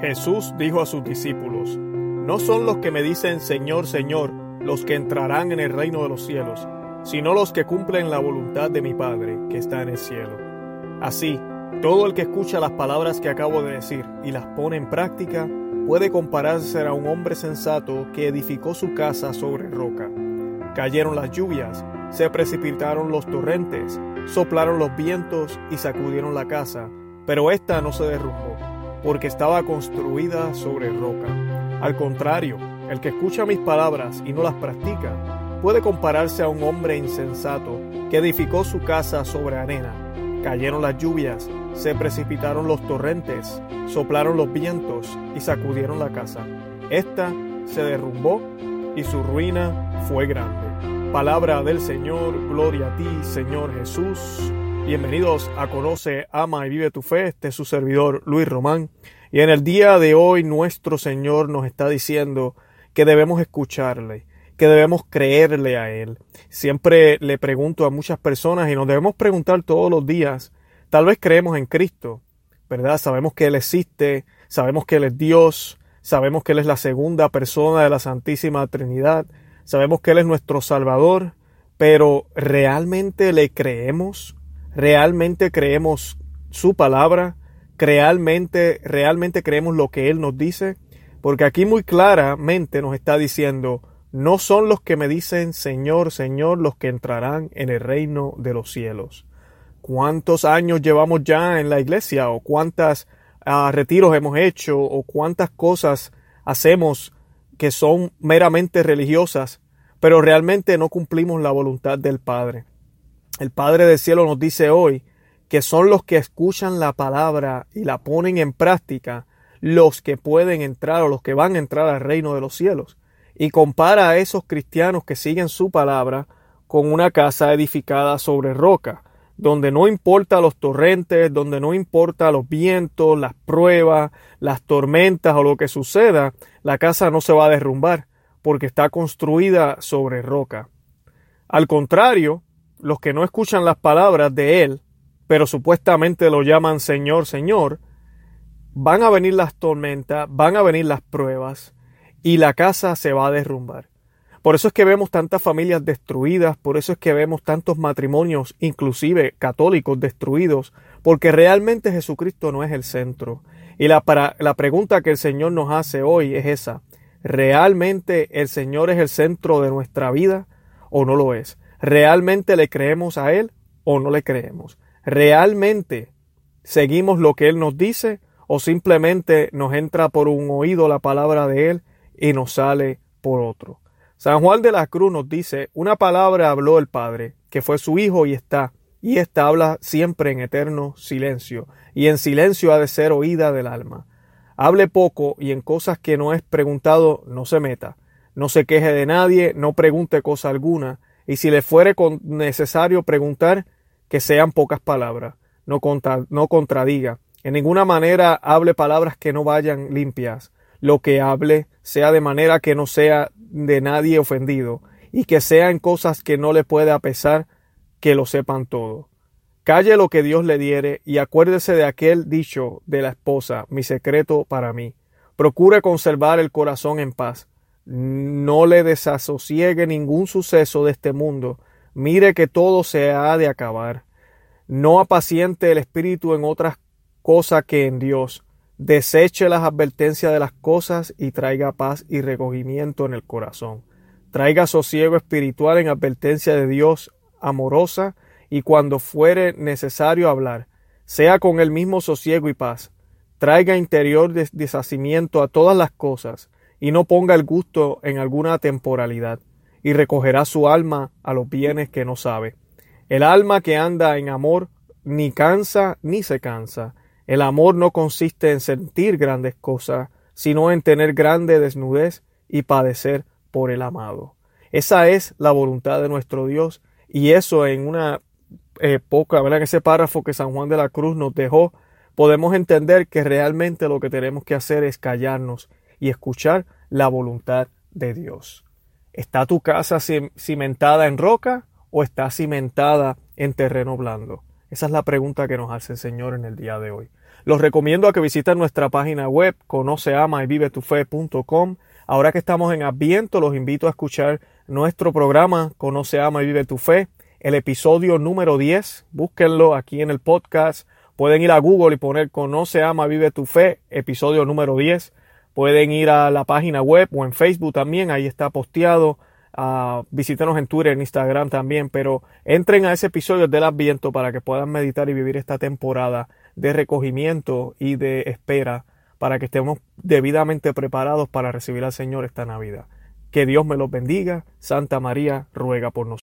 Jesús dijo a sus discípulos, No son los que me dicen Señor, Señor, los que entrarán en el reino de los cielos, sino los que cumplen la voluntad de mi Padre que está en el cielo. Así, todo el que escucha las palabras que acabo de decir y las pone en práctica, puede compararse a un hombre sensato que edificó su casa sobre roca. Cayeron las lluvias, se precipitaron los torrentes, soplaron los vientos y sacudieron la casa, pero ésta no se derrumbó, porque estaba construida sobre roca. Al contrario, el que escucha mis palabras y no las practica, puede compararse a un hombre insensato que edificó su casa sobre arena. Cayeron las lluvias, se precipitaron los torrentes, soplaron los vientos y sacudieron la casa. Esta se derrumbó y su ruina fue grande. Palabra del Señor, gloria a ti, Señor Jesús. Bienvenidos a Conoce, Ama y Vive tu Fe. Este es su servidor Luis Román. Y en el día de hoy nuestro Señor nos está diciendo que debemos escucharle, que debemos creerle a Él. Siempre le pregunto a muchas personas y nos debemos preguntar todos los días, tal vez creemos en Cristo, ¿verdad? Sabemos que Él existe, sabemos que Él es Dios, sabemos que Él es la segunda persona de la Santísima Trinidad, sabemos que Él es nuestro Salvador, pero ¿realmente le creemos? ¿Realmente creemos su palabra? ¿Realmente, realmente creemos lo que Él nos dice? Porque aquí muy claramente nos está diciendo, no son los que me dicen Señor, Señor los que entrarán en el reino de los cielos. ¿Cuántos años llevamos ya en la iglesia? ¿O cuántas uh, retiros hemos hecho? ¿O cuántas cosas hacemos que son meramente religiosas, pero realmente no cumplimos la voluntad del Padre. El Padre del Cielo nos dice hoy que son los que escuchan la palabra y la ponen en práctica los que pueden entrar o los que van a entrar al reino de los cielos. Y compara a esos cristianos que siguen su palabra con una casa edificada sobre roca, donde no importa los torrentes, donde no importa los vientos, las pruebas, las tormentas o lo que suceda, la casa no se va a derrumbar porque está construida sobre roca. Al contrario, los que no escuchan las palabras de Él, pero supuestamente lo llaman Señor, Señor, van a venir las tormentas, van a venir las pruebas y la casa se va a derrumbar. Por eso es que vemos tantas familias destruidas, por eso es que vemos tantos matrimonios, inclusive católicos, destruidos, porque realmente Jesucristo no es el centro. Y la, para, la pregunta que el Señor nos hace hoy es esa. ¿Realmente el Señor es el centro de nuestra vida o no lo es? ¿Realmente le creemos a Él o no le creemos? ¿Realmente seguimos lo que Él nos dice o simplemente nos entra por un oído la palabra de Él y nos sale por otro? San Juan de la Cruz nos dice, una palabra habló el Padre, que fue su Hijo y está, y ésta habla siempre en eterno silencio, y en silencio ha de ser oída del alma. Hable poco y en cosas que no es preguntado no se meta. No se queje de nadie, no pregunte cosa alguna, y si le fuere necesario preguntar, que sean pocas palabras, no, contra, no contradiga. En ninguna manera hable palabras que no vayan limpias. Lo que hable sea de manera que no sea de nadie ofendido, y que sea en cosas que no le pueda pesar, que lo sepan todo. Calle lo que Dios le diere y acuérdese de aquel dicho de la esposa, mi secreto para mí. Procure conservar el corazón en paz. No le desasosiegue ningún suceso de este mundo. Mire que todo se ha de acabar. No apaciente el espíritu en otras cosas que en Dios. Deseche las advertencias de las cosas y traiga paz y recogimiento en el corazón. Traiga sosiego espiritual en advertencia de Dios amorosa y cuando fuere necesario hablar, sea con el mismo sosiego y paz, traiga interior deshacimiento a todas las cosas, y no ponga el gusto en alguna temporalidad, y recogerá su alma a los bienes que no sabe. El alma que anda en amor ni cansa ni se cansa. El amor no consiste en sentir grandes cosas, sino en tener grande desnudez y padecer por el amado. Esa es la voluntad de nuestro Dios, y eso en una eh, poca, ¿verdad? Ese párrafo que San Juan de la Cruz nos dejó, podemos entender que realmente lo que tenemos que hacer es callarnos y escuchar la voluntad de Dios. ¿Está tu casa cimentada en roca o está cimentada en terreno blando? Esa es la pregunta que nos hace el Señor en el día de hoy. Los recomiendo a que visiten nuestra página web conoceama y vive tu. Ahora que estamos en Adviento, los invito a escuchar nuestro programa Conoce, Ama y Vive tu Fe, el episodio número 10. Búsquenlo aquí en el podcast. Pueden ir a Google y poner Conoce, Ama, Vive tu Fe, episodio número 10. Pueden ir a la página web o en Facebook también, ahí está posteado. Uh, visítenos en Twitter, en Instagram también, pero entren a ese episodio del Adviento para que puedan meditar y vivir esta temporada de recogimiento y de espera para que estemos debidamente preparados para recibir al Señor esta Navidad. Que Dios me los bendiga. Santa María ruega por nosotros.